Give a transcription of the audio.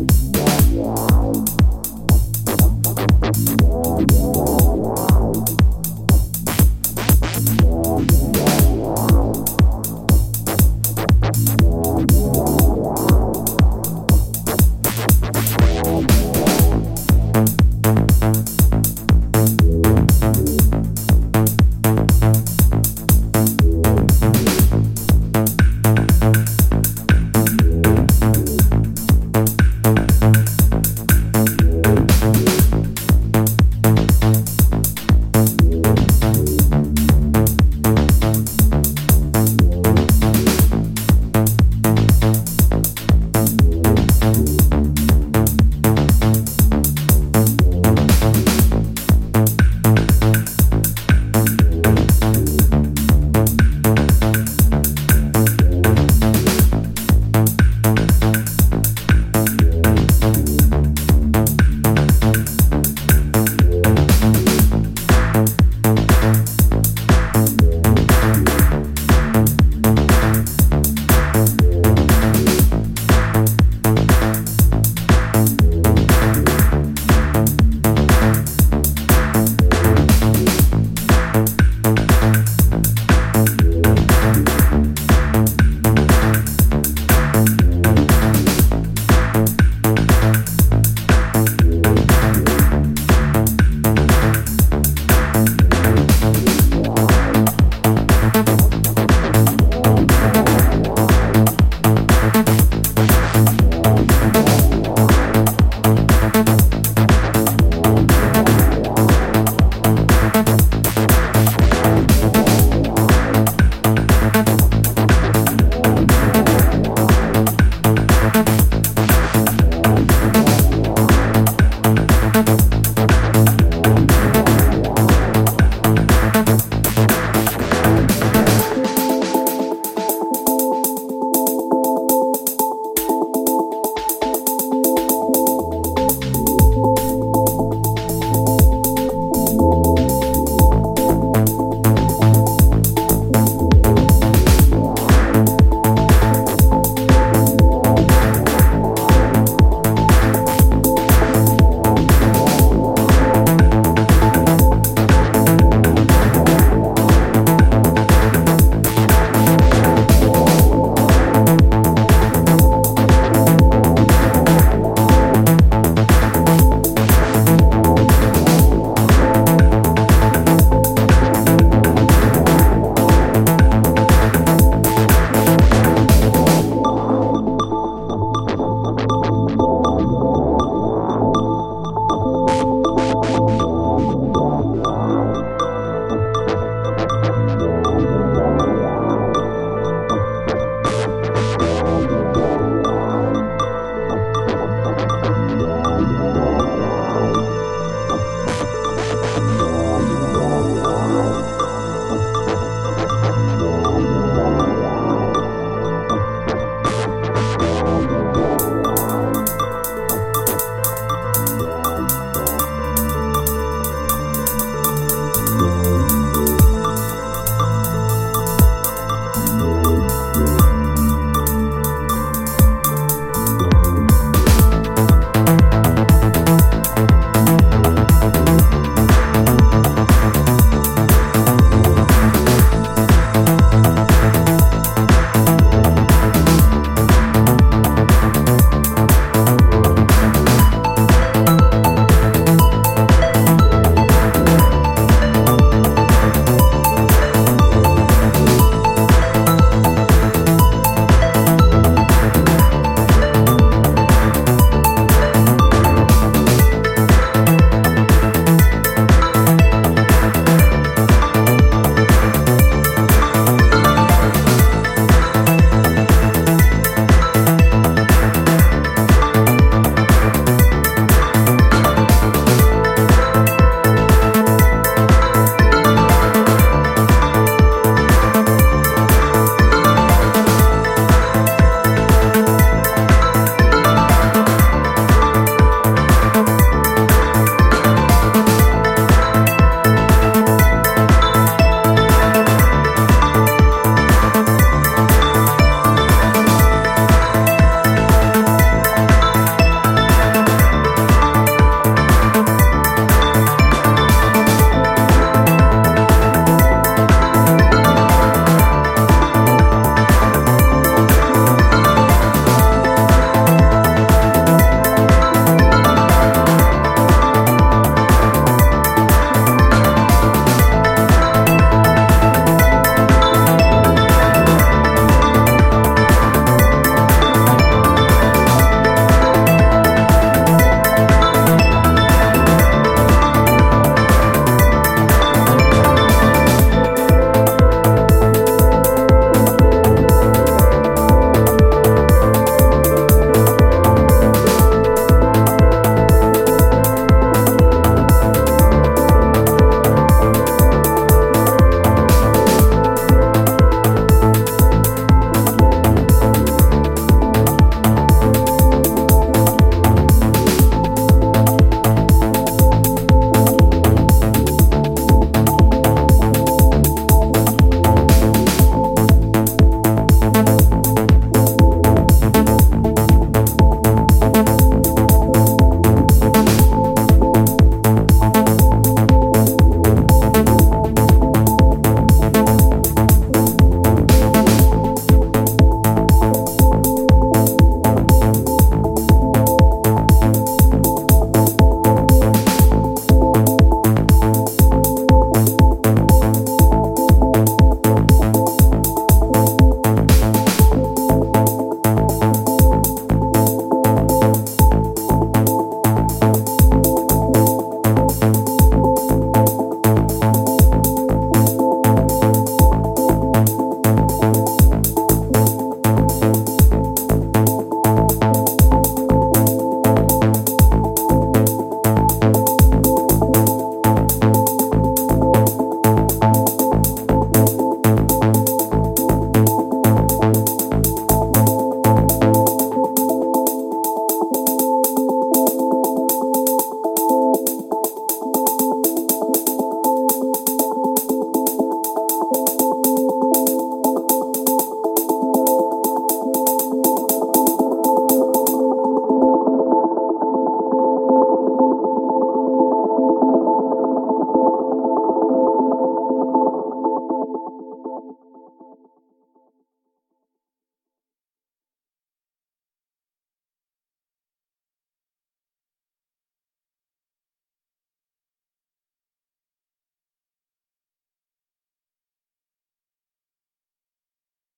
Yeah.